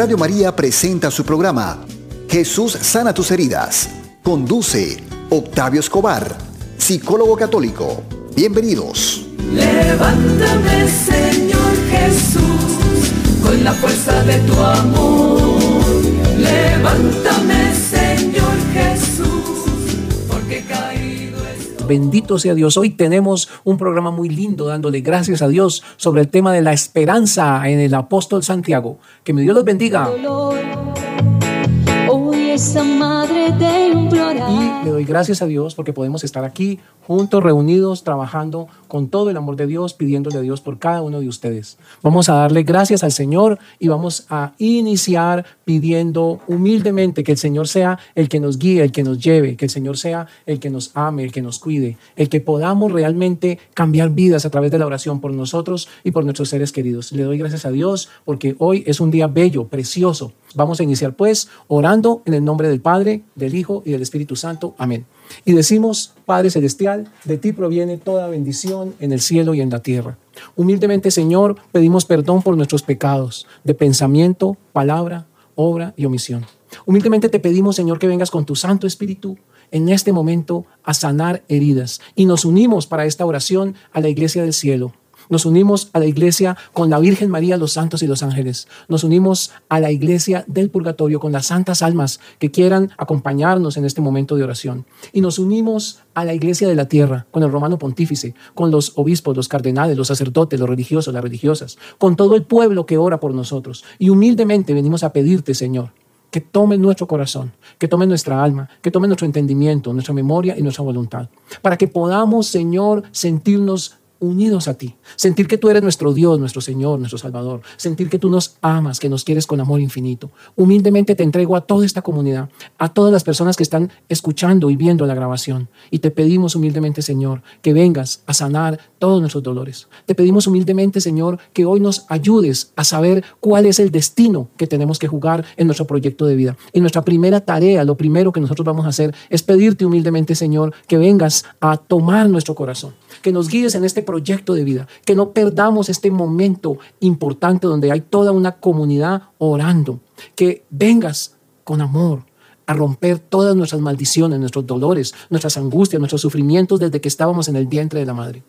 Radio María presenta su programa Jesús sana tus heridas. Conduce Octavio Escobar, psicólogo católico. Bienvenidos. Levántame, Señor Jesús, con la fuerza de tu amor. Levántame, Bendito sea Dios. Hoy tenemos un programa muy lindo dándole gracias a Dios sobre el tema de la esperanza en el apóstol Santiago. Que mi Dios los bendiga. Esa madre de implorar. Y le doy gracias a Dios porque podemos estar aquí juntos, reunidos, trabajando con todo el amor de Dios, pidiéndole a Dios por cada uno de ustedes. Vamos a darle gracias al Señor y vamos a iniciar pidiendo humildemente que el Señor sea el que nos guíe, el que nos lleve, que el Señor sea el que nos ame, el que nos cuide, el que podamos realmente cambiar vidas a través de la oración por nosotros y por nuestros seres queridos. Le doy gracias a Dios porque hoy es un día bello, precioso. Vamos a iniciar pues orando en el nombre del Padre, del Hijo y del Espíritu Santo. Amén. Y decimos, Padre Celestial, de ti proviene toda bendición en el cielo y en la tierra. Humildemente, Señor, pedimos perdón por nuestros pecados de pensamiento, palabra, obra y omisión. Humildemente te pedimos, Señor, que vengas con tu Santo Espíritu en este momento a sanar heridas. Y nos unimos para esta oración a la Iglesia del Cielo. Nos unimos a la iglesia con la Virgen María, los santos y los ángeles. Nos unimos a la iglesia del purgatorio con las santas almas que quieran acompañarnos en este momento de oración. Y nos unimos a la iglesia de la tierra con el romano pontífice, con los obispos, los cardenales, los sacerdotes, los religiosos, las religiosas, con todo el pueblo que ora por nosotros. Y humildemente venimos a pedirte, Señor, que tome nuestro corazón, que tome nuestra alma, que tome nuestro entendimiento, nuestra memoria y nuestra voluntad, para que podamos, Señor, sentirnos unidos a ti, sentir que tú eres nuestro Dios, nuestro Señor, nuestro Salvador, sentir que tú nos amas, que nos quieres con amor infinito. Humildemente te entrego a toda esta comunidad, a todas las personas que están escuchando y viendo la grabación. Y te pedimos humildemente, Señor, que vengas a sanar todos nuestros dolores. Te pedimos humildemente, Señor, que hoy nos ayudes a saber cuál es el destino que tenemos que jugar en nuestro proyecto de vida. Y nuestra primera tarea, lo primero que nosotros vamos a hacer es pedirte humildemente, Señor, que vengas a tomar nuestro corazón, que nos guíes en este proyecto de vida, que no perdamos este momento importante donde hay toda una comunidad orando, que vengas con amor a romper todas nuestras maldiciones, nuestros dolores, nuestras angustias, nuestros sufrimientos desde que estábamos en el vientre de la madre.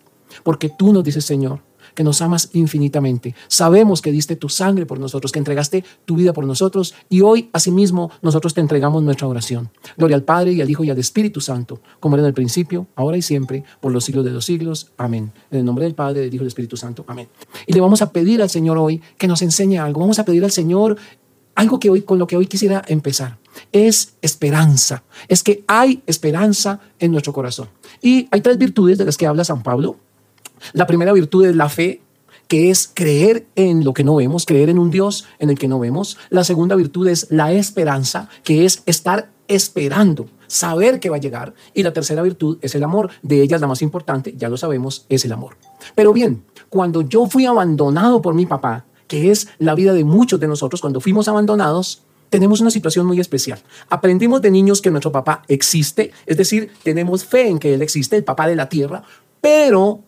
Porque tú nos dices, Señor, que nos amas infinitamente. Sabemos que diste tu sangre por nosotros, que entregaste tu vida por nosotros y hoy, asimismo, nosotros te entregamos nuestra oración. Gloria al Padre y al Hijo y al Espíritu Santo, como era en el principio, ahora y siempre, por los siglos de los siglos. Amén. En el nombre del Padre, del Hijo y del Espíritu Santo. Amén. Y le vamos a pedir al Señor hoy que nos enseñe algo. Vamos a pedir al Señor algo que hoy, con lo que hoy quisiera empezar. Es esperanza. Es que hay esperanza en nuestro corazón. Y hay tres virtudes de las que habla San Pablo. La primera virtud es la fe, que es creer en lo que no vemos, creer en un Dios en el que no vemos. La segunda virtud es la esperanza, que es estar esperando, saber que va a llegar. Y la tercera virtud es el amor. De ellas la más importante, ya lo sabemos, es el amor. Pero bien, cuando yo fui abandonado por mi papá, que es la vida de muchos de nosotros, cuando fuimos abandonados, tenemos una situación muy especial. Aprendimos de niños que nuestro papá existe, es decir, tenemos fe en que él existe, el papá de la tierra, pero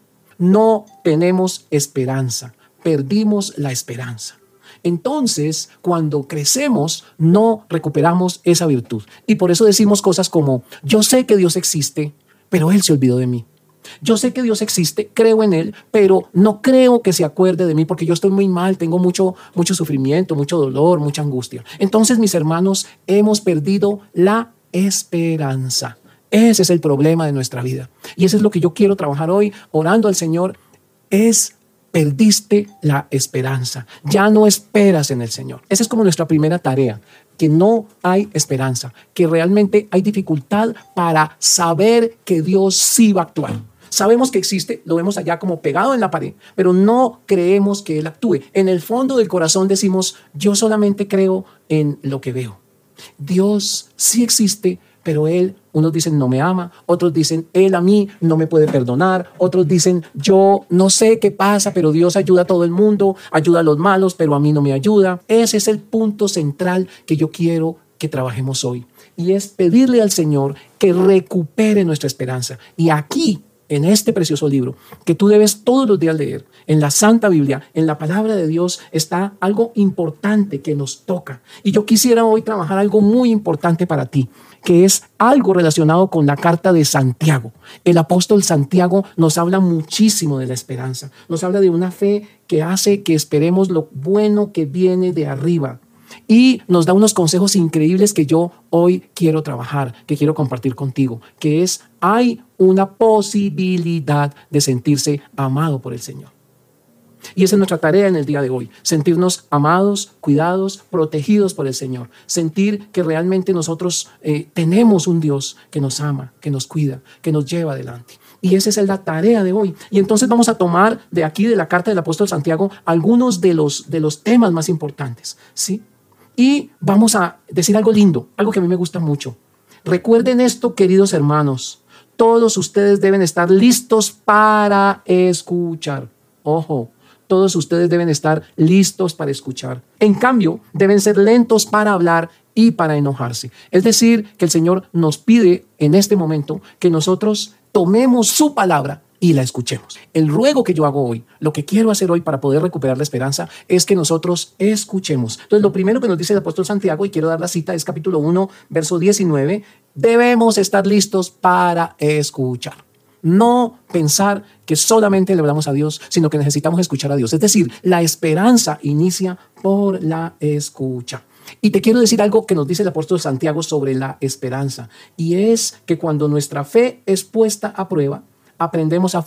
no tenemos esperanza, perdimos la esperanza. Entonces, cuando crecemos, no recuperamos esa virtud. Y por eso decimos cosas como, yo sé que Dios existe, pero Él se olvidó de mí. Yo sé que Dios existe, creo en Él, pero no creo que se acuerde de mí porque yo estoy muy mal, tengo mucho, mucho sufrimiento, mucho dolor, mucha angustia. Entonces, mis hermanos, hemos perdido la esperanza. Ese es el problema de nuestra vida. Y eso es lo que yo quiero trabajar hoy, orando al Señor, es perdiste la esperanza. Ya no esperas en el Señor. Esa es como nuestra primera tarea, que no hay esperanza, que realmente hay dificultad para saber que Dios sí va a actuar. Sabemos que existe, lo vemos allá como pegado en la pared, pero no creemos que Él actúe. En el fondo del corazón decimos, yo solamente creo en lo que veo. Dios sí existe, pero Él, unos dicen no me ama, otros dicen Él a mí no me puede perdonar, otros dicen yo no sé qué pasa, pero Dios ayuda a todo el mundo, ayuda a los malos, pero a mí no me ayuda. Ese es el punto central que yo quiero que trabajemos hoy. Y es pedirle al Señor que recupere nuestra esperanza. Y aquí en este precioso libro que tú debes todos los días leer, en la Santa Biblia, en la palabra de Dios, está algo importante que nos toca. Y yo quisiera hoy trabajar algo muy importante para ti, que es algo relacionado con la carta de Santiago. El apóstol Santiago nos habla muchísimo de la esperanza, nos habla de una fe que hace que esperemos lo bueno que viene de arriba y nos da unos consejos increíbles que yo hoy quiero trabajar, que quiero compartir contigo, que es hay una posibilidad de sentirse amado por el Señor. Y esa es nuestra tarea en el día de hoy, sentirnos amados, cuidados, protegidos por el Señor, sentir que realmente nosotros eh, tenemos un Dios que nos ama, que nos cuida, que nos lleva adelante. Y esa es la tarea de hoy. Y entonces vamos a tomar de aquí, de la carta del apóstol Santiago, algunos de los, de los temas más importantes. ¿sí? Y vamos a decir algo lindo, algo que a mí me gusta mucho. Recuerden esto, queridos hermanos. Todos ustedes deben estar listos para escuchar. Ojo, todos ustedes deben estar listos para escuchar. En cambio, deben ser lentos para hablar y para enojarse. Es decir, que el Señor nos pide en este momento que nosotros tomemos su palabra y la escuchemos. El ruego que yo hago hoy, lo que quiero hacer hoy para poder recuperar la esperanza, es que nosotros escuchemos. Entonces, lo primero que nos dice el apóstol Santiago, y quiero dar la cita, es capítulo 1, verso 19, debemos estar listos para escuchar. No pensar que solamente le hablamos a Dios, sino que necesitamos escuchar a Dios. Es decir, la esperanza inicia por la escucha. Y te quiero decir algo que nos dice el apóstol Santiago sobre la esperanza, y es que cuando nuestra fe es puesta a prueba, aprendemos a,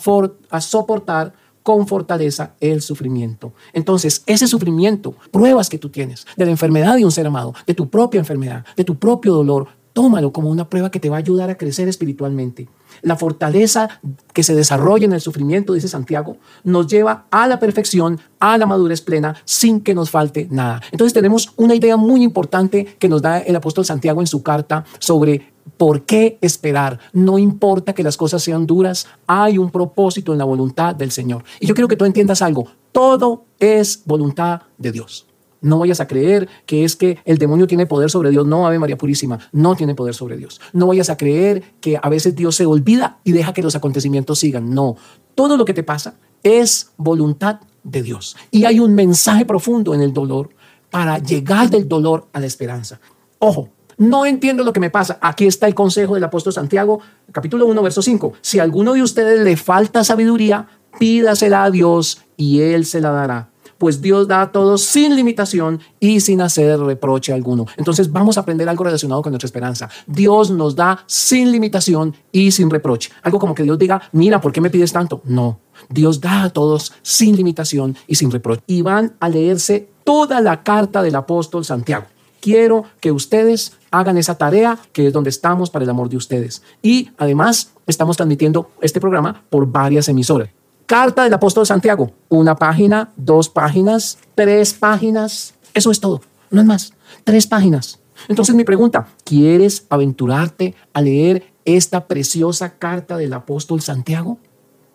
a soportar con fortaleza el sufrimiento. Entonces, ese sufrimiento, pruebas que tú tienes de la enfermedad de un ser amado, de tu propia enfermedad, de tu propio dolor, tómalo como una prueba que te va a ayudar a crecer espiritualmente. La fortaleza que se desarrolla en el sufrimiento, dice Santiago, nos lleva a la perfección, a la madurez plena, sin que nos falte nada. Entonces tenemos una idea muy importante que nos da el apóstol Santiago en su carta sobre ¿Por qué esperar? No importa que las cosas sean duras, hay un propósito en la voluntad del Señor. Y yo quiero que tú entiendas algo, todo es voluntad de Dios. No vayas a creer que es que el demonio tiene poder sobre Dios. No, Ave María Purísima, no tiene poder sobre Dios. No vayas a creer que a veces Dios se olvida y deja que los acontecimientos sigan. No, todo lo que te pasa es voluntad de Dios. Y hay un mensaje profundo en el dolor para llegar del dolor a la esperanza. Ojo, no entiendo lo que me pasa. Aquí está el consejo del apóstol Santiago, capítulo 1, verso 5. Si a alguno de ustedes le falta sabiduría, pídasela a Dios y Él se la dará. Pues Dios da a todos sin limitación y sin hacer reproche alguno. Entonces vamos a aprender algo relacionado con nuestra esperanza. Dios nos da sin limitación y sin reproche. Algo como que Dios diga, mira, ¿por qué me pides tanto? No, Dios da a todos sin limitación y sin reproche. Y van a leerse toda la carta del apóstol Santiago quiero que ustedes hagan esa tarea que es donde estamos para el amor de ustedes. Y además estamos transmitiendo este programa por varias emisoras. Carta del apóstol Santiago, una página, dos páginas, tres páginas, eso es todo, no es más, tres páginas. Entonces mi pregunta, ¿quieres aventurarte a leer esta preciosa carta del apóstol Santiago?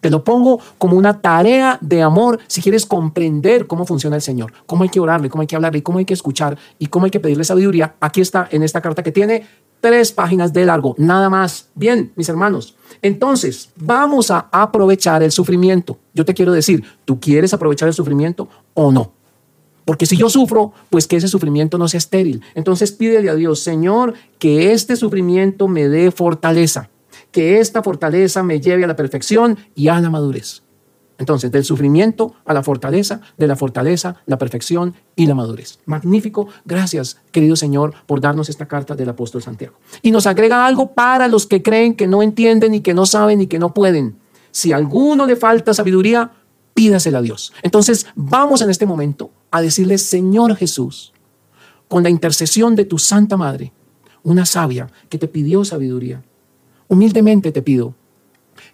Te lo pongo como una tarea de amor si quieres comprender cómo funciona el Señor, cómo hay que orarle, cómo hay que hablarle, cómo hay que escuchar y cómo hay que pedirle sabiduría. Aquí está en esta carta que tiene tres páginas de largo, nada más. Bien, mis hermanos. Entonces, vamos a aprovechar el sufrimiento. Yo te quiero decir, ¿tú quieres aprovechar el sufrimiento o no? Porque si yo sufro, pues que ese sufrimiento no sea estéril. Entonces pídele a Dios, Señor, que este sufrimiento me dé fortaleza que esta fortaleza me lleve a la perfección y a la madurez. Entonces, del sufrimiento a la fortaleza, de la fortaleza, la perfección y la madurez. Magnífico. Gracias, querido Señor, por darnos esta carta del apóstol Santiago. Y nos agrega algo para los que creen que no entienden y que no saben y que no pueden. Si a alguno le falta sabiduría, pídasela a Dios. Entonces, vamos en este momento a decirle, Señor Jesús, con la intercesión de tu Santa Madre, una sabia que te pidió sabiduría, Humildemente te pido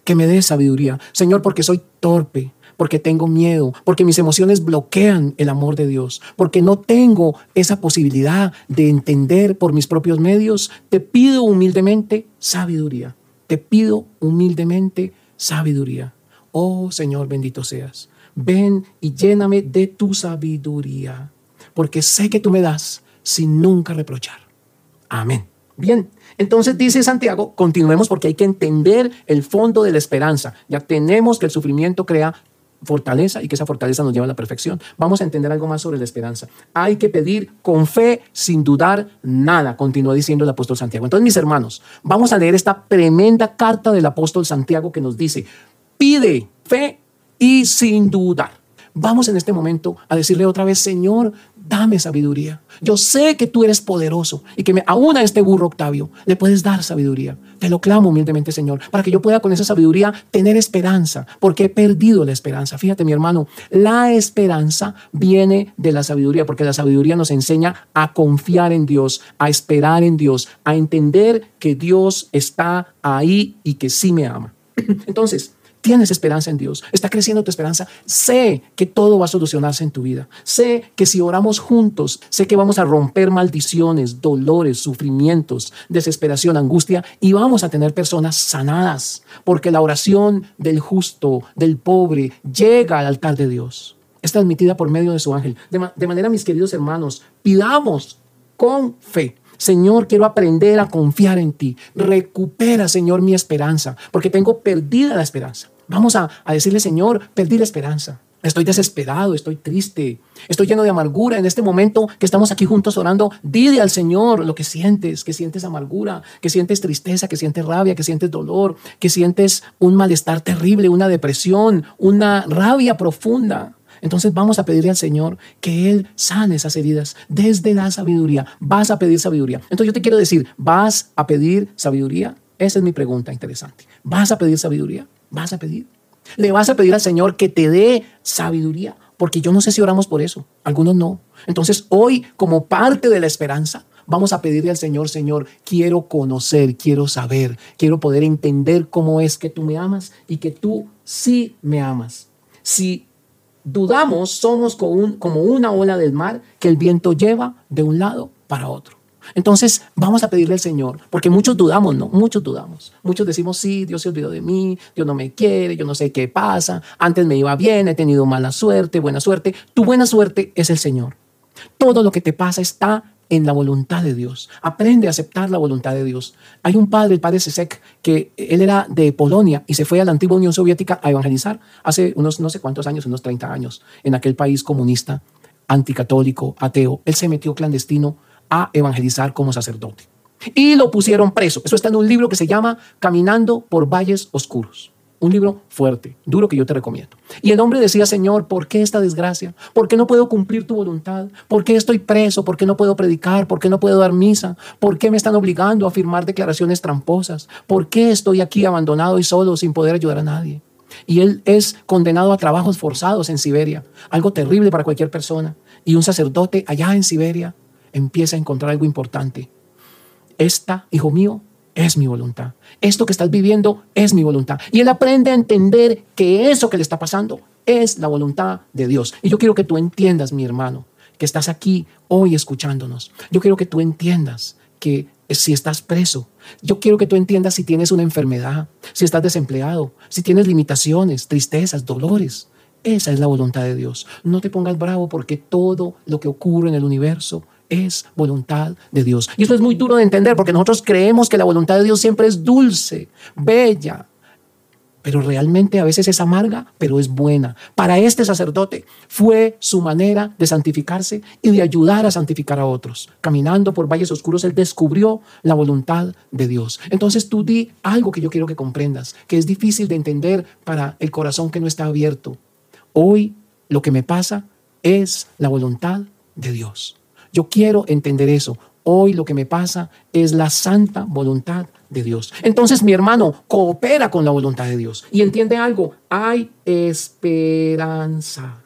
que me des sabiduría, Señor, porque soy torpe, porque tengo miedo, porque mis emociones bloquean el amor de Dios, porque no tengo esa posibilidad de entender por mis propios medios. Te pido humildemente sabiduría. Te pido humildemente sabiduría. Oh Señor, bendito seas. Ven y lléname de tu sabiduría, porque sé que tú me das sin nunca reprochar. Amén. Bien, entonces dice Santiago, continuemos porque hay que entender el fondo de la esperanza. Ya tenemos que el sufrimiento crea fortaleza y que esa fortaleza nos lleva a la perfección. Vamos a entender algo más sobre la esperanza. Hay que pedir con fe sin dudar nada, continúa diciendo el apóstol Santiago. Entonces, mis hermanos, vamos a leer esta tremenda carta del apóstol Santiago que nos dice, pide fe y sin dudar. Vamos en este momento a decirle otra vez, Señor, dame sabiduría. Yo sé que tú eres poderoso y que me, aún a este burro Octavio le puedes dar sabiduría. Te lo clamo humildemente, Señor, para que yo pueda con esa sabiduría tener esperanza, porque he perdido la esperanza. Fíjate, mi hermano, la esperanza viene de la sabiduría, porque la sabiduría nos enseña a confiar en Dios, a esperar en Dios, a entender que Dios está ahí y que sí me ama. Entonces, Tienes esperanza en Dios. Está creciendo tu esperanza. Sé que todo va a solucionarse en tu vida. Sé que si oramos juntos, sé que vamos a romper maldiciones, dolores, sufrimientos, desesperación, angustia y vamos a tener personas sanadas. Porque la oración del justo, del pobre, llega al altar de Dios. Es transmitida por medio de su ángel. De, de manera, mis queridos hermanos, pidamos con fe Señor, quiero aprender a confiar en ti. Recupera, Señor, mi esperanza, porque tengo perdida la esperanza. Vamos a, decirle, Señor, perdí la esperanza. Estoy desesperado, estoy triste, estoy lleno de amargura. En este momento que estamos aquí juntos orando, dile al Señor lo que sientes, que sientes amargura, que sientes tristeza, que sientes rabia, que sientes dolor, que sientes un malestar terrible, una depresión, una rabia profunda. Entonces vamos a pedirle al Señor que Él sane esas heridas desde la sabiduría. Vas a pedir sabiduría. Entonces yo te quiero decir, ¿vas a pedir sabiduría? Esa es mi pregunta interesante. ¿Vas a pedir sabiduría? ¿Vas a pedir? ¿Le vas a pedir al Señor que te dé sabiduría? Porque yo no sé si oramos por eso. Algunos no. Entonces hoy, como parte de la esperanza, vamos a pedirle al Señor, Señor, quiero conocer, quiero saber, quiero poder entender cómo es que tú me amas y que tú sí me amas. Si dudamos, somos como, un, como una ola del mar que el viento lleva de un lado para otro. Entonces vamos a pedirle al Señor, porque muchos dudamos, ¿no? Muchos dudamos. Muchos decimos, sí, Dios se olvidó de mí, Dios no me quiere, yo no sé qué pasa, antes me iba bien, he tenido mala suerte, buena suerte. Tu buena suerte es el Señor. Todo lo que te pasa está en la voluntad de Dios. Aprende a aceptar la voluntad de Dios. Hay un padre, el padre Sesek, que él era de Polonia y se fue a la antigua Unión Soviética a evangelizar hace unos no sé cuántos años, unos 30 años, en aquel país comunista, anticatólico, ateo. Él se metió clandestino a evangelizar como sacerdote. Y lo pusieron preso. Eso está en un libro que se llama Caminando por Valles Oscuros. Un libro fuerte, duro que yo te recomiendo. Y el hombre decía, Señor, ¿por qué esta desgracia? ¿Por qué no puedo cumplir tu voluntad? ¿Por qué estoy preso? ¿Por qué no puedo predicar? ¿Por qué no puedo dar misa? ¿Por qué me están obligando a firmar declaraciones tramposas? ¿Por qué estoy aquí abandonado y solo sin poder ayudar a nadie? Y él es condenado a trabajos forzados en Siberia, algo terrible para cualquier persona. Y un sacerdote allá en Siberia empieza a encontrar algo importante. Esta, hijo mío, es mi voluntad. Esto que estás viviendo es mi voluntad. Y él aprende a entender que eso que le está pasando es la voluntad de Dios. Y yo quiero que tú entiendas, mi hermano, que estás aquí hoy escuchándonos. Yo quiero que tú entiendas que si estás preso, yo quiero que tú entiendas si tienes una enfermedad, si estás desempleado, si tienes limitaciones, tristezas, dolores. Esa es la voluntad de Dios. No te pongas bravo porque todo lo que ocurre en el universo es voluntad de Dios. Y esto es muy duro de entender porque nosotros creemos que la voluntad de Dios siempre es dulce, bella, pero realmente a veces es amarga, pero es buena. Para este sacerdote fue su manera de santificarse y de ayudar a santificar a otros. Caminando por valles oscuros, él descubrió la voluntad de Dios. Entonces tú di algo que yo quiero que comprendas, que es difícil de entender para el corazón que no está abierto. Hoy lo que me pasa es la voluntad de Dios. Yo quiero entender eso. Hoy lo que me pasa es la santa voluntad de Dios. Entonces mi hermano coopera con la voluntad de Dios y entiende algo. Hay esperanza.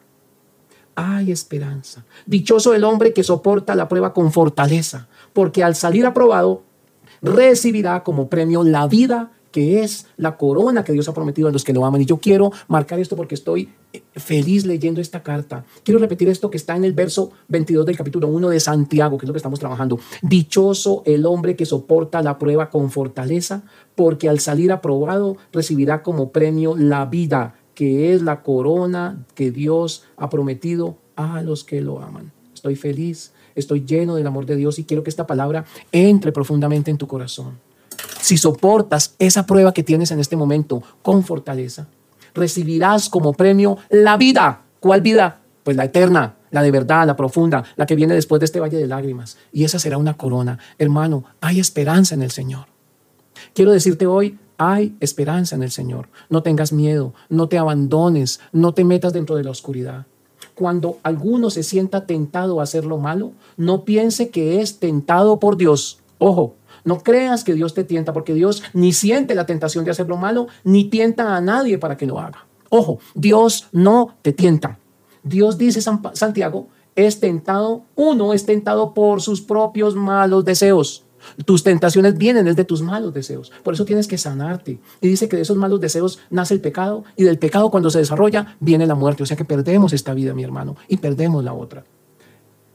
Hay esperanza. Dichoso el hombre que soporta la prueba con fortaleza, porque al salir aprobado recibirá como premio la vida que es la corona que Dios ha prometido a los que lo aman. Y yo quiero marcar esto porque estoy eh, feliz leyendo esta carta. Quiero repetir esto que está en el verso 22 del capítulo 1 de Santiago, que es lo que estamos trabajando. Dichoso el hombre que soporta la prueba con fortaleza, porque al salir aprobado recibirá como premio la vida, que es la corona que Dios ha prometido a los que lo aman estoy feliz, estoy lleno del amor de Dios y quiero que esta palabra entre profundamente en tu corazón. Si soportas esa prueba que tienes en este momento con fortaleza, recibirás como premio la vida. ¿Cuál vida? Pues la eterna, la de verdad, la profunda, la que viene después de este valle de lágrimas. Y esa será una corona. Hermano, hay esperanza en el Señor. Quiero decirte hoy, hay esperanza en el Señor. No tengas miedo, no te abandones, no te metas dentro de la oscuridad. Cuando alguno se sienta tentado a hacer lo malo, no piense que es tentado por Dios. Ojo, no creas que Dios te tienta, porque Dios ni siente la tentación de hacer lo malo, ni tienta a nadie para que lo haga. Ojo, Dios no te tienta. Dios dice Santiago, es tentado, uno es tentado por sus propios malos deseos. Tus tentaciones vienen desde tus malos deseos. Por eso tienes que sanarte. Y dice que de esos malos deseos nace el pecado y del pecado cuando se desarrolla viene la muerte. O sea que perdemos esta vida, mi hermano, y perdemos la otra.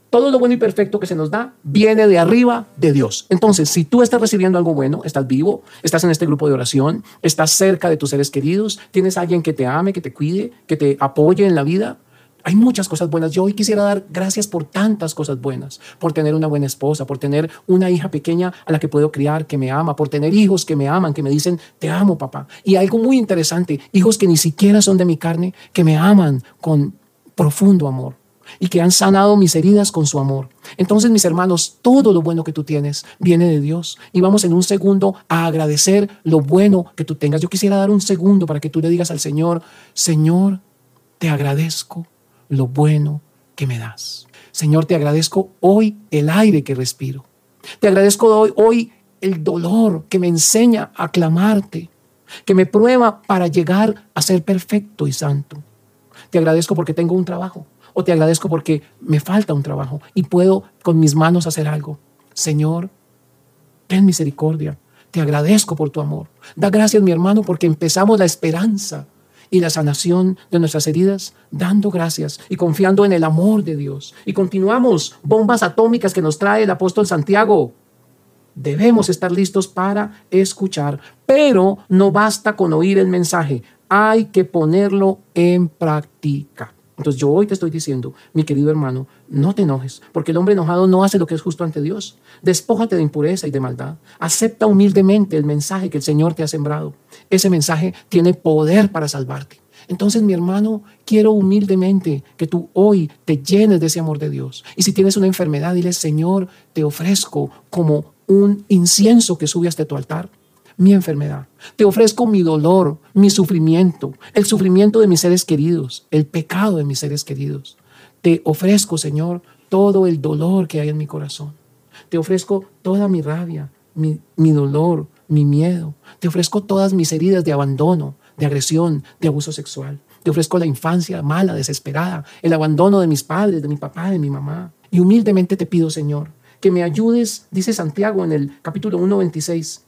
Todo lo bueno y perfecto que se nos da viene de arriba de Dios. Entonces, si tú estás recibiendo algo bueno, estás vivo, estás en este grupo de oración, estás cerca de tus seres queridos, tienes alguien que te ame, que te cuide, que te apoye en la vida, hay muchas cosas buenas. Yo hoy quisiera dar gracias por tantas cosas buenas, por tener una buena esposa, por tener una hija pequeña a la que puedo criar, que me ama, por tener hijos que me aman, que me dicen, te amo papá. Y algo muy interesante, hijos que ni siquiera son de mi carne, que me aman con profundo amor y que han sanado mis heridas con su amor. Entonces, mis hermanos, todo lo bueno que tú tienes viene de Dios. Y vamos en un segundo a agradecer lo bueno que tú tengas. Yo quisiera dar un segundo para que tú le digas al Señor, Señor, te agradezco lo bueno que me das. Señor, te agradezco hoy el aire que respiro. Te agradezco hoy, hoy el dolor que me enseña a clamarte, que me prueba para llegar a ser perfecto y santo. Te agradezco porque tengo un trabajo o te agradezco porque me falta un trabajo y puedo con mis manos hacer algo. Señor, ten misericordia. Te agradezco por tu amor. Da gracias, mi hermano, porque empezamos la esperanza y la sanación de nuestras heridas, dando gracias y confiando en el amor de Dios. Y continuamos, bombas atómicas que nos trae el apóstol Santiago. Debemos estar listos para escuchar, pero no basta con oír el mensaje, hay que ponerlo en práctica. Entonces yo hoy te estoy diciendo, mi querido hermano, no te enojes, porque el hombre enojado no hace lo que es justo ante Dios. Despójate de impureza y de maldad. Acepta humildemente el mensaje que el Señor te ha sembrado. Ese mensaje tiene poder para salvarte. Entonces, mi hermano, quiero humildemente que tú hoy te llenes de ese amor de Dios. Y si tienes una enfermedad, dile, Señor, te ofrezco como un incienso que sube hasta tu altar mi enfermedad. Te ofrezco mi dolor, mi sufrimiento, el sufrimiento de mis seres queridos, el pecado de mis seres queridos. Te ofrezco, Señor, todo el dolor que hay en mi corazón. Te ofrezco toda mi rabia, mi, dolor, mi miedo. Te ofrezco todas mis heridas de abandono, de agresión, de abuso sexual. Te ofrezco la infancia mala, desesperada, el abandono de mis padres, de mi papá, de mi mamá. Y humildemente te pido, Señor, que me ayudes, dice Santiago en el capítulo 1.26,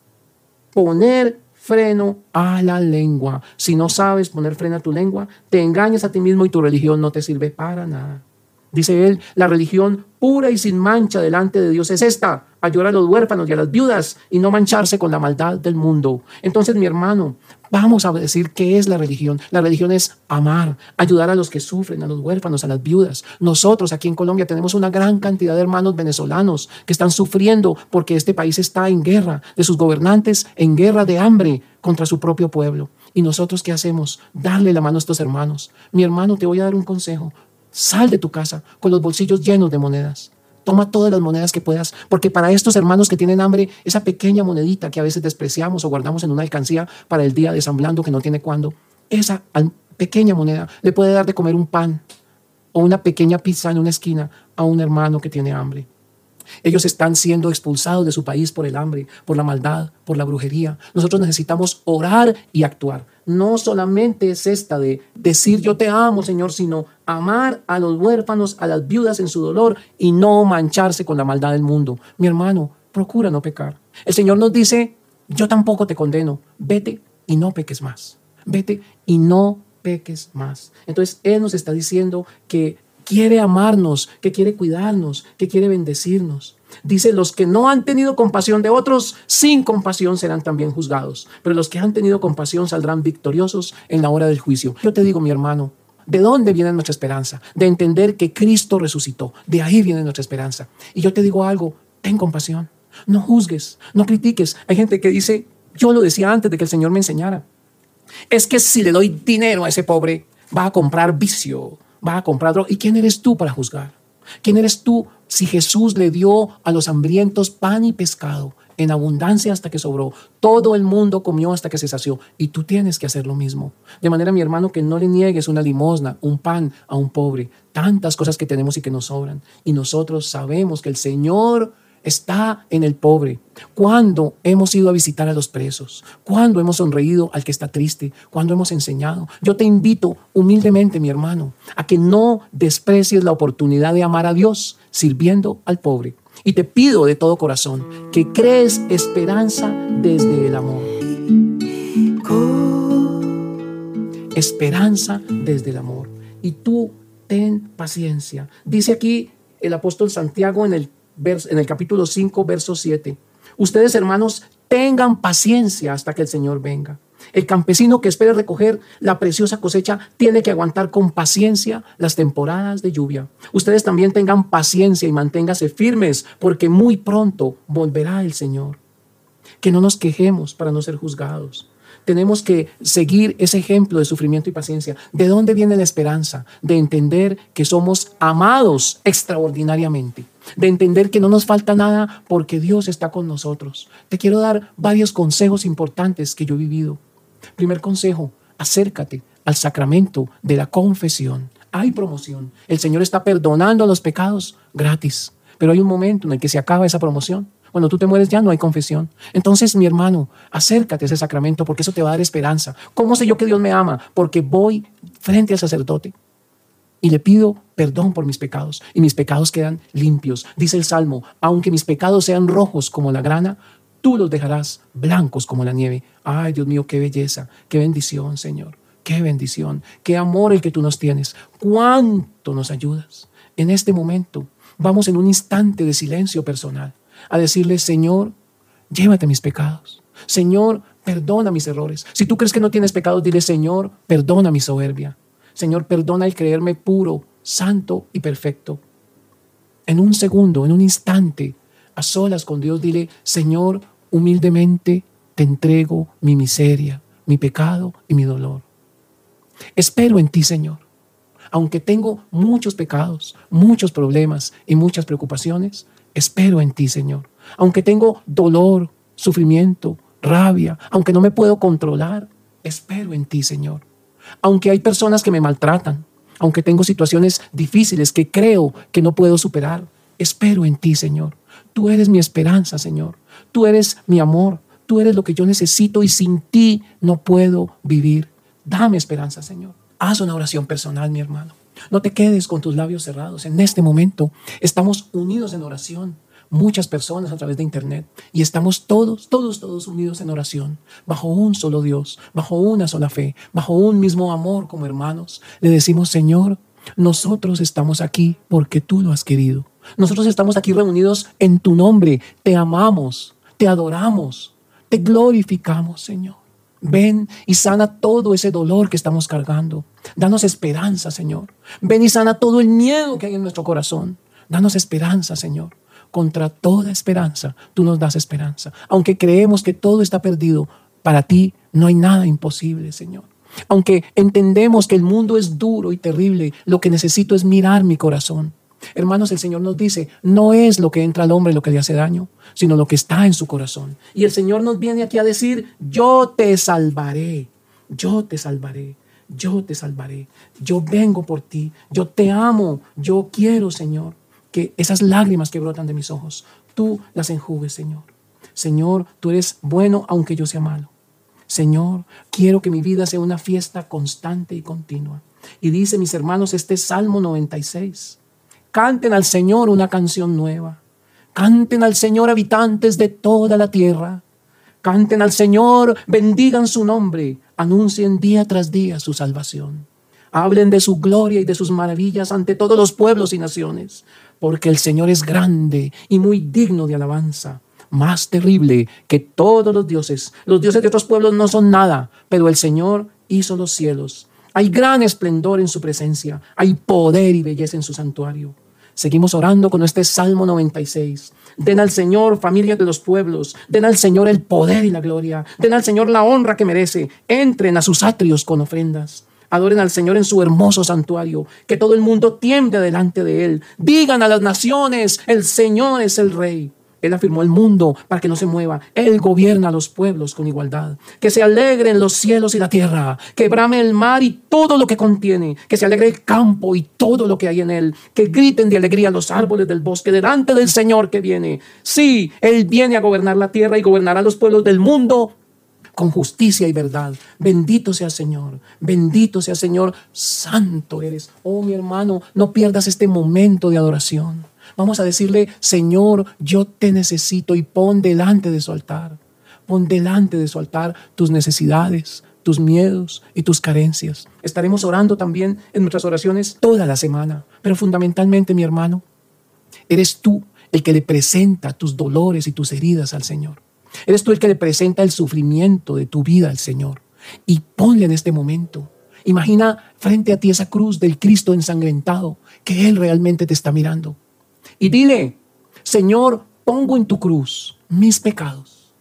poner freno a la lengua. Si no sabes poner freno a tu lengua, te engañas a ti mismo y tu religión no te sirve para nada. Dice él, la religión pura y sin mancha delante de Dios es esta, ayudar a los huérfanos y a las viudas y no mancharse con la maldad del mundo. Entonces, mi hermano, vamos a decir qué es la religión. La religión es amar, ayudar a los que sufren, a los huérfanos, a las viudas. Nosotros aquí en Colombia tenemos una gran cantidad de hermanos venezolanos que están sufriendo porque este país está en guerra, de sus gobernantes en guerra de hambre contra su propio pueblo. ¿Y nosotros qué hacemos? Darle la mano a estos hermanos. Mi hermano, te voy a dar un consejo. Sal de tu casa con los bolsillos llenos de monedas. Toma todas las monedas que puedas, porque para estos hermanos que tienen hambre, esa pequeña monedita que a veces despreciamos o guardamos en una alcancía para el día de San Blando que no tiene cuándo, esa pequeña moneda le puede dar de comer un pan o una pequeña pizza en una esquina a un hermano que tiene hambre. Ellos están siendo expulsados de su país por el hambre, por la maldad, por la brujería. Nosotros necesitamos orar y actuar. No solamente es esta de decir yo te amo, Señor, sino amar a los huérfanos, a las viudas en su dolor y no mancharse con la maldad del mundo. Mi hermano, procura no pecar. El Señor nos dice, yo tampoco te condeno, vete y no peques más. Vete y no peques más. Entonces Él nos está diciendo que quiere amarnos, que quiere cuidarnos, que quiere bendecirnos. Dice, los que no han tenido compasión de otros, sin compasión serán también juzgados. Pero los que han tenido compasión saldrán victoriosos en la hora del juicio. Yo te digo, mi hermano, ¿De dónde viene nuestra esperanza? De entender que Cristo resucitó. De ahí viene nuestra esperanza. Y yo te digo algo, ten compasión. No juzgues, no critiques. Hay gente que dice, yo lo decía antes de que el Señor me enseñara. Es que si le doy dinero a ese pobre, va a comprar vicio, va a comprar droga. ¿Y quién eres tú para juzgar? ¿Quién eres tú si Jesús le dio a los hambrientos pan y pescado en abundancia hasta que sobró? Todo el mundo comió hasta que se sació y tú tienes que hacer lo mismo. De manera, mi hermano, que no le niegues una limosna, un pan a un pobre. Tantas cosas que tenemos y que nos sobran. Y nosotros sabemos que el Señor está en el pobre. Cuando hemos ido a visitar a los presos, cuando hemos sonreído al que está triste, cuando hemos enseñado. Yo te invito humildemente, mi hermano, a que no desprecies la oportunidad de amar a Dios sirviendo al pobre. Y te pido de todo corazón que crees esperanza desde el amor. Esperanza desde el amor. Y tú ten paciencia. Dice aquí el apóstol Santiago en el en el capítulo 5, verso 7. Ustedes, hermanos, tengan paciencia hasta que el Señor venga. El campesino que espere recoger la preciosa cosecha tiene que aguantar con paciencia las temporadas de lluvia. Ustedes también tengan paciencia y manténganse firmes porque muy pronto volverá el Señor. Que no nos quejemos para no ser juzgados tenemos que seguir ese ejemplo de sufrimiento y paciencia. ¿De dónde viene la esperanza? De entender que somos amados extraordinariamente, de entender que no nos falta nada porque Dios está con nosotros. Te quiero dar varios consejos importantes que yo he vivido. Primer consejo, acércate al sacramento de la confesión. Hay promoción. El Señor está perdonando los pecados gratis, pero hay un momento en el que se acaba esa promoción cuando tú te mueres ya no hay confesión. Entonces, mi hermano, acércate a ese sacramento porque eso te va a dar esperanza. ¿Cómo sé yo que Dios me ama? Porque voy frente al sacerdote y le pido perdón por mis pecados y mis pecados quedan limpios. Dice el Salmo, aunque mis pecados sean rojos como la grana, tú los dejarás blancos como la nieve. Ay, Dios mío, qué belleza, qué bendición, Señor. Qué bendición, qué amor el que tú nos tienes. Cuánto nos ayudas. En este momento vamos en un instante de silencio personal a decirle, Señor, llévate mis pecados. Señor, perdona mis errores. Si tú crees que no tienes pecados, dile, Señor, perdona mi soberbia. Señor, perdona el creerme puro, santo y perfecto. En un segundo, en un instante, a solas con Dios, dile, Señor, humildemente te entrego mi miseria, mi pecado y mi dolor. Espero en ti, Señor. Aunque tengo muchos pecados, muchos problemas y muchas preocupaciones, espero en ti, Señor. Aunque tengo dolor, sufrimiento, rabia, aunque no me puedo controlar, espero en ti, Señor. Aunque hay personas que me maltratan, aunque tengo situaciones difíciles que creo que no puedo superar, espero en ti, Señor. Tú eres mi esperanza, Señor. Tú eres mi amor. Tú eres lo que yo necesito y sin ti no puedo vivir. Dame esperanza, Señor. Haz una oración personal, mi hermano. No te quedes con tus labios cerrados. En este momento estamos unidos en oración. Muchas personas a través de Internet. Y estamos todos, todos, todos unidos en oración. Bajo un solo Dios, bajo una sola fe, bajo un mismo amor como hermanos. Le decimos, Señor, nosotros estamos aquí porque tú lo has querido. Nosotros estamos aquí reunidos en tu nombre. Te amamos, te adoramos, te glorificamos, Señor. Ven y sana todo ese dolor que estamos cargando. Danos esperanza, Señor. Ven y sana todo el miedo que hay en nuestro corazón. Danos esperanza, Señor. Contra toda esperanza, tú nos das esperanza. Aunque creemos que todo está perdido, para ti no hay nada imposible, Señor. Aunque entendemos que el mundo es duro y terrible, lo que necesito es mirar mi corazón Hermanos, el Señor nos dice, no es lo que entra al hombre lo que le hace daño, sino lo que está en su corazón. Y el Señor nos viene aquí a decir, yo te salvaré, yo te salvaré, yo te salvaré, yo vengo por ti, yo te amo, yo quiero, Señor, que esas lágrimas que brotan de mis ojos, tú las enjugues, Señor. Señor, tú eres bueno aunque yo sea malo. Señor, quiero que mi vida sea una fiesta constante y continua. Y dice, mis hermanos, este Salmo 96. Canten al Señor una canción nueva. Canten al Señor habitantes de toda la tierra. Canten al Señor, bendigan su nombre, anuncien día tras día su salvación. Hablen de su gloria y de sus maravillas ante todos los pueblos y naciones, porque el Señor es grande y muy digno de alabanza, más terrible que todos los dioses. Los dioses de otros pueblos no son nada, pero el Señor hizo los cielos Hay gran esplendor en su presencia. Hay poder y belleza en su santuario. Seguimos orando con este Salmo 96. Den al Señor, familias de los pueblos, den al Señor el poder y la gloria, den al Señor la honra que merece, entren a sus atrios con ofrendas. Adoren al Señor en su hermoso santuario, que todo el mundo tiemble delante de Él. Digan a las naciones, el Señor es el Rey. Él afirmó el mundo para que no se mueva. Él gobierna a los pueblos con igualdad. Que se alegren los cielos y la tierra. Que brame el mar y todo lo que contiene. Que se alegre el campo y todo lo que hay en él. Que griten de alegría los árboles del bosque delante del Señor que viene. Sí, Él viene a gobernar la tierra y gobernará los pueblos del mundo con justicia y verdad. Bendito sea Señor, bendito sea Señor, santo eres. Oh mi hermano, no pierdas este momento de adoración. Vamos a decirle, Señor, yo te necesito y pon delante de su altar. Pon delante de su altar tus necesidades, tus miedos y tus carencias. Estaremos orando también en nuestras oraciones toda la semana, pero fundamentalmente, mi hermano, eres tú el que le presenta tus dolores y tus heridas al Señor. Eres tú el que le presenta el sufrimiento de tu vida al Señor. Y ponle en este momento. Imagina frente a ti esa cruz del Cristo ensangrentado, que Él realmente te está mirando. Y dile, Señor, pongo en tu cruz mis pecados.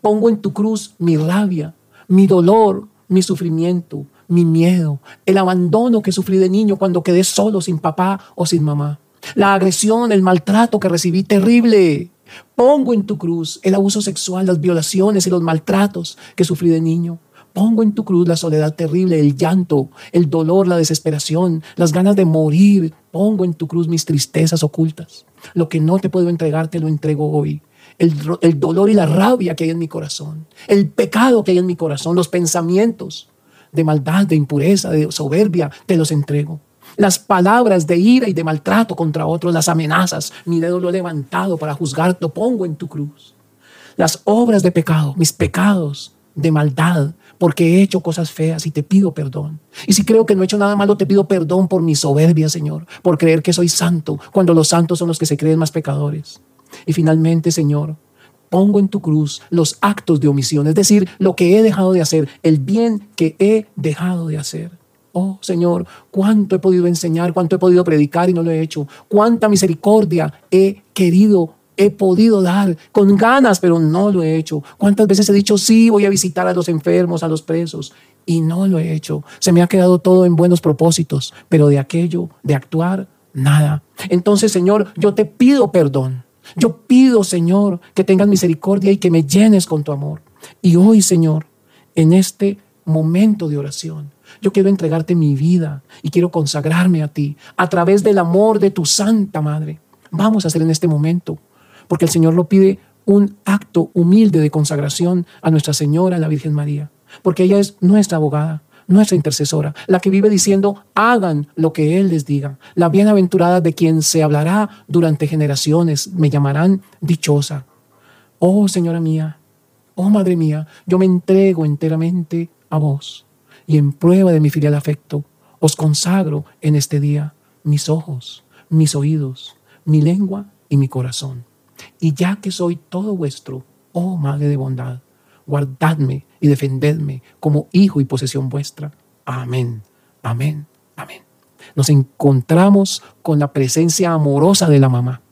Pongo en tu cruz mi rabia, mi dolor, mi sufrimiento, mi miedo, el abandono que sufrí de niño cuando quedé solo sin papá o sin mamá. La agresión, el maltrato que recibí terrible. Pongo en tu cruz el abuso sexual, las violaciones y los maltratos que sufrí de niño. Pongo en tu cruz la soledad terrible, el llanto, el dolor, la desesperación, las ganas de morir. Pongo en tu cruz mis tristezas ocultas. Lo que no te puedo entregar, te lo entrego hoy. El, el, dolor y la rabia que hay en mi corazón, el pecado que hay en mi corazón, los pensamientos de maldad, de impureza, de soberbia, te los entrego. Las palabras de ira y de maltrato contra otros, las amenazas, mi dedo lo he levantado para juzgar, lo pongo en tu cruz. Las obras de pecado, mis pecados de maldad, porque he hecho cosas feas y te pido perdón. Y si creo que no he hecho nada malo, te pido perdón por mi soberbia, Señor, por creer que soy santo, cuando los santos son los que se creen más pecadores. Y finalmente, Señor, pongo en tu cruz los actos de omisión, es decir, lo que he dejado de hacer, el bien que he dejado de hacer. Oh Señor, cuánto he podido enseñar, cuánto he podido predicar y no lo he hecho. Cuánta misericordia he querido he podido dar con ganas, pero no lo he hecho. ¿Cuántas veces he dicho, sí, voy a visitar a los enfermos, a los presos? Y no lo he hecho. Se me ha quedado todo en buenos propósitos, pero de aquello, de actuar, nada. Entonces, Señor, yo te pido perdón. Yo pido, Señor, que tengas misericordia y que me llenes con tu amor. Y hoy, Señor, en este momento de oración, yo quiero entregarte mi vida y quiero consagrarme a ti a través del amor de tu Santa Madre. Vamos a hacer en este momento porque el Señor lo pide un acto humilde de consagración a Nuestra Señora, la Virgen María, porque ella es nuestra abogada, nuestra intercesora, la que vive diciendo, hagan lo que Él les diga. La bienaventurada de quien se hablará durante generaciones, me llamarán dichosa. Oh Señora mía, oh Madre mía, yo me entrego enteramente a vos y en prueba de mi filial afecto, os consagro en este día mis ojos, mis oídos, mi lengua y mi corazón. Y ya que soy todo vuestro, oh Madre de bondad, guardadme y defendedme como hijo y posesión vuestra. Amén, amén, amén. Nos encontramos con la presencia amorosa de la mamá,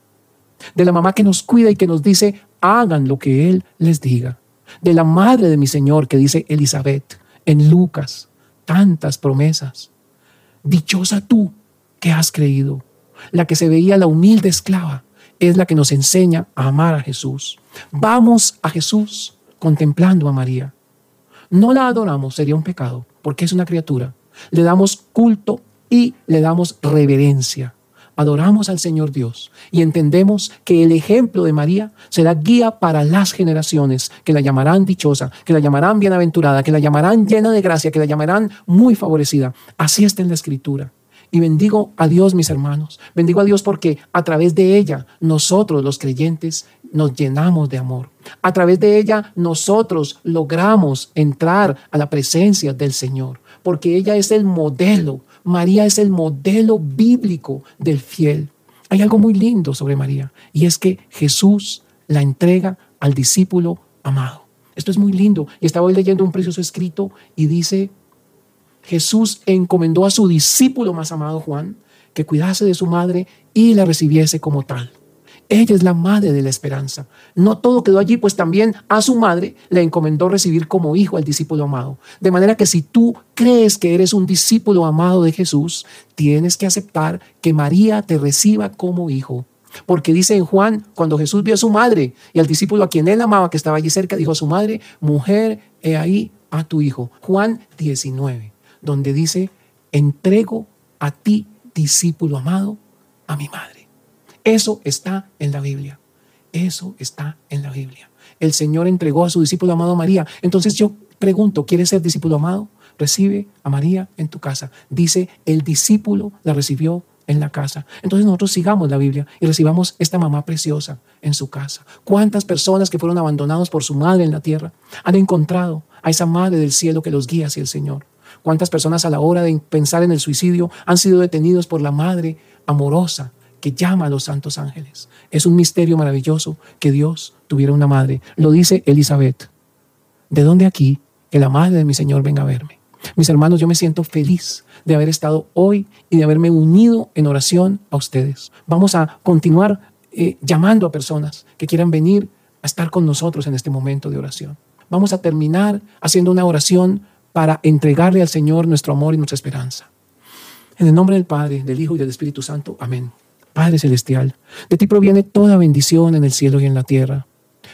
de la mamá que nos cuida y que nos dice, hagan lo que Él les diga, de la madre de mi Señor que dice Elizabeth en Lucas, tantas promesas. Dichosa tú que has creído, la que se veía la humilde esclava, es la que nos enseña a amar a Jesús. Vamos a Jesús contemplando a María. No la adoramos, sería un pecado, porque es una criatura. Le damos culto y le damos reverencia. Adoramos al Señor Dios y entendemos que el ejemplo de María será guía para las generaciones que la llamarán dichosa, que la llamarán bienaventurada, que la llamarán llena de gracia, que la llamarán muy favorecida. Así está en la Escritura. Y bendigo a Dios, mis hermanos. Bendigo a Dios porque a través de ella nosotros los creyentes nos llenamos de amor. A través de ella nosotros logramos entrar a la presencia del Señor. Porque ella es el modelo. María es el modelo bíblico del fiel. Hay algo muy lindo sobre María y es que Jesús la entrega al discípulo amado. Esto es muy lindo. Y estaba hoy leyendo un precioso escrito y dice, Jesús encomendó a su discípulo más amado Juan que cuidase de su madre y la recibiese como tal. Ella es la madre de la esperanza. No todo quedó allí, pues también a su madre le encomendó recibir como hijo al discípulo amado. De manera que si tú crees que eres un discípulo amado de Jesús, tienes que aceptar que María te reciba como hijo. Porque dice en Juan, cuando Jesús vio a su madre y al discípulo a quien él amaba, que estaba allí cerca, dijo a su madre, mujer, he ahí a tu hijo. Juan 19, donde dice, entrego a ti, discípulo amado, a mi madre. Eso está en la Biblia. Eso está en la Biblia. El Señor entregó a su discípulo amado María. Entonces yo pregunto, ¿quieres ser discípulo amado? Recibe a María en tu casa. Dice, el discípulo la recibió en la casa. Entonces nosotros sigamos la Biblia y recibamos esta mamá preciosa en su casa. ¿Cuántas personas que fueron abandonados por su madre en la tierra han encontrado a esa madre del cielo que los guía hacia el Señor? ¿Cuántas personas a la hora de pensar en el suicidio han sido detenidos por la madre amorosa que llama a los santos ángeles. Es un misterio maravilloso que Dios tuviera una madre. Lo dice Elizabeth. ¿De dónde aquí que la madre de mi Señor venga a verme? Mis hermanos, yo me siento feliz de haber estado hoy y de haberme unido en oración a ustedes. Vamos a continuar eh, llamando a personas que quieran venir a estar con nosotros en este momento de oración. Vamos a terminar haciendo una oración para entregarle al Señor nuestro amor y nuestra esperanza. En el nombre del Padre, del Hijo y del Espíritu Santo. Amén. Padre Celestial, de ti proviene toda bendición en el cielo y en la tierra.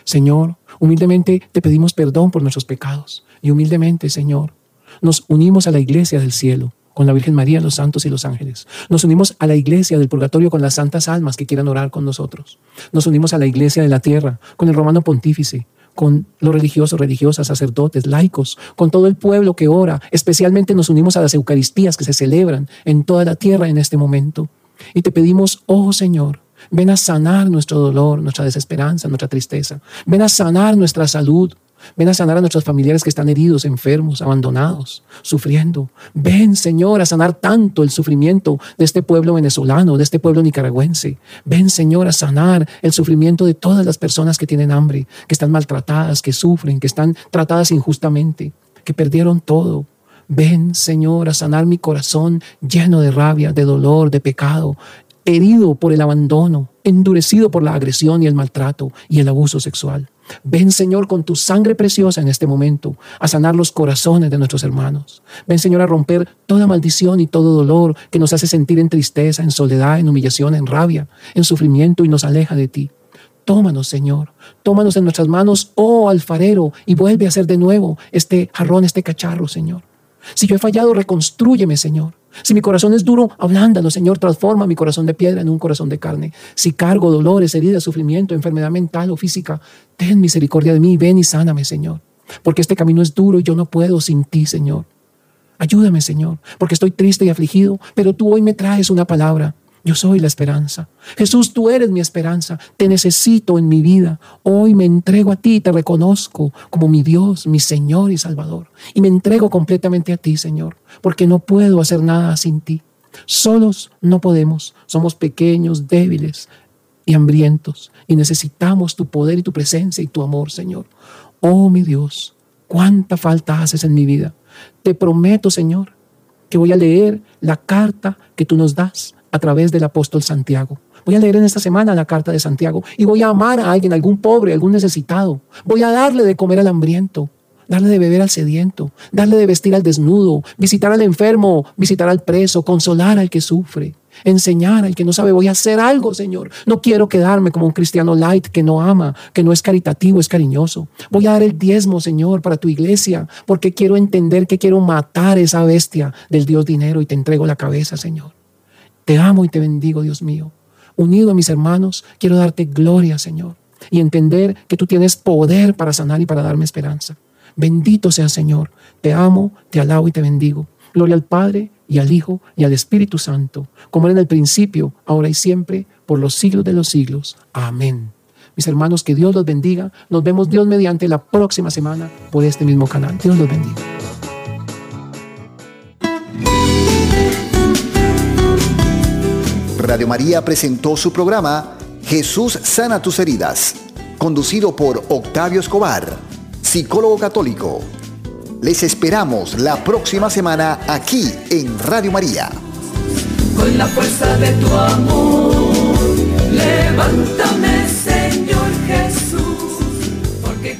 Señor, humildemente te pedimos perdón por nuestros pecados y humildemente, Señor, nos unimos a la iglesia del cielo con la Virgen María, los santos y los ángeles. Nos unimos a la iglesia del purgatorio con las santas almas que quieran orar con nosotros. Nos unimos a la iglesia de la tierra con el romano pontífice, con los religiosos, religiosas, sacerdotes, laicos, con todo el pueblo que ora. Especialmente nos unimos a las Eucaristías que se celebran en toda la tierra en este momento. Y te pedimos, oh Señor, ven a sanar nuestro dolor, nuestra desesperanza, nuestra tristeza. Ven a sanar nuestra salud. Ven a sanar a nuestros familiares que están heridos, enfermos, abandonados, sufriendo. Ven, Señor, a sanar tanto el sufrimiento de este pueblo venezolano, de este pueblo nicaragüense. Ven, Señor, a sanar el sufrimiento de todas las personas que tienen hambre, que están maltratadas, que sufren, que están tratadas injustamente, que perdieron todo. Ven, Señor, a sanar mi corazón lleno de rabia, de dolor, de pecado, herido por el abandono, endurecido por la agresión y el maltrato y el abuso sexual. Ven, Señor, con tu sangre preciosa en este momento a sanar los corazones de nuestros hermanos. Ven, Señor, a romper toda maldición y todo dolor que nos hace sentir en tristeza, en soledad, en humillación, en rabia, en sufrimiento y nos aleja de ti. Tómanos, Señor. Tómanos en nuestras manos, oh alfarero, y vuelve a hacer de nuevo este jarrón, este cacharro, Señor. Si yo he fallado, reconstrúyeme, Señor. Si mi corazón es duro, ablándalo, Señor. Transforma mi corazón de piedra en un corazón de carne. Si cargo dolores, heridas, sufrimiento, enfermedad mental o física, ten misericordia de mí, ven y sáname, Señor. Porque este camino es duro y yo no puedo sin ti, Señor. Ayúdame, Señor, porque estoy triste y afligido, pero tú hoy me traes una palabra yo soy la esperanza. Jesús, tú eres mi esperanza. Te necesito en mi vida. Hoy me entrego a ti y te reconozco como mi Dios, mi Señor y Salvador. Y me entrego completamente a ti, Señor, porque no puedo hacer nada sin ti. Solos no podemos. Somos pequeños, débiles y hambrientos. Y necesitamos tu poder y tu presencia y tu amor, Señor. Oh, mi Dios, cuánta falta haces en mi vida. Te prometo, Señor, que voy a leer la carta que tú nos das a través del apóstol Santiago. Voy a leer en esta semana la carta de Santiago y voy a amar a alguien, algún pobre, algún necesitado. Voy a darle de comer al hambriento, darle de beber al sediento, darle de vestir al desnudo, visitar al enfermo, visitar al preso, consolar al que sufre, enseñar al que no sabe. Voy a hacer algo, Señor. No quiero quedarme como un cristiano light que no ama, que no es caritativo, es cariñoso. Voy a dar el diezmo, Señor, para tu iglesia, porque quiero entender que quiero matar esa bestia del Dios dinero y te entrego la cabeza, Señor. Te amo y te bendigo, Dios mío. Unido a mis hermanos, quiero darte gloria, Señor, y entender que tú tienes poder para sanar y para darme esperanza. Bendito sea, Señor. Te amo, te alabo y te bendigo. Gloria al Padre y al Hijo y al Espíritu Santo, como era en el principio, ahora y siempre, por los siglos de los siglos. Amén. Mis hermanos, que Dios los bendiga. Nos vemos Dios mediante la próxima semana por este mismo canal. Dios los bendiga. Radio María presentó su programa Jesús sana tus heridas, conducido por Octavio Escobar, psicólogo católico. Les esperamos la próxima semana aquí en Radio María. Con la fuerza de tu amor, levántame, Señor Jesús, porque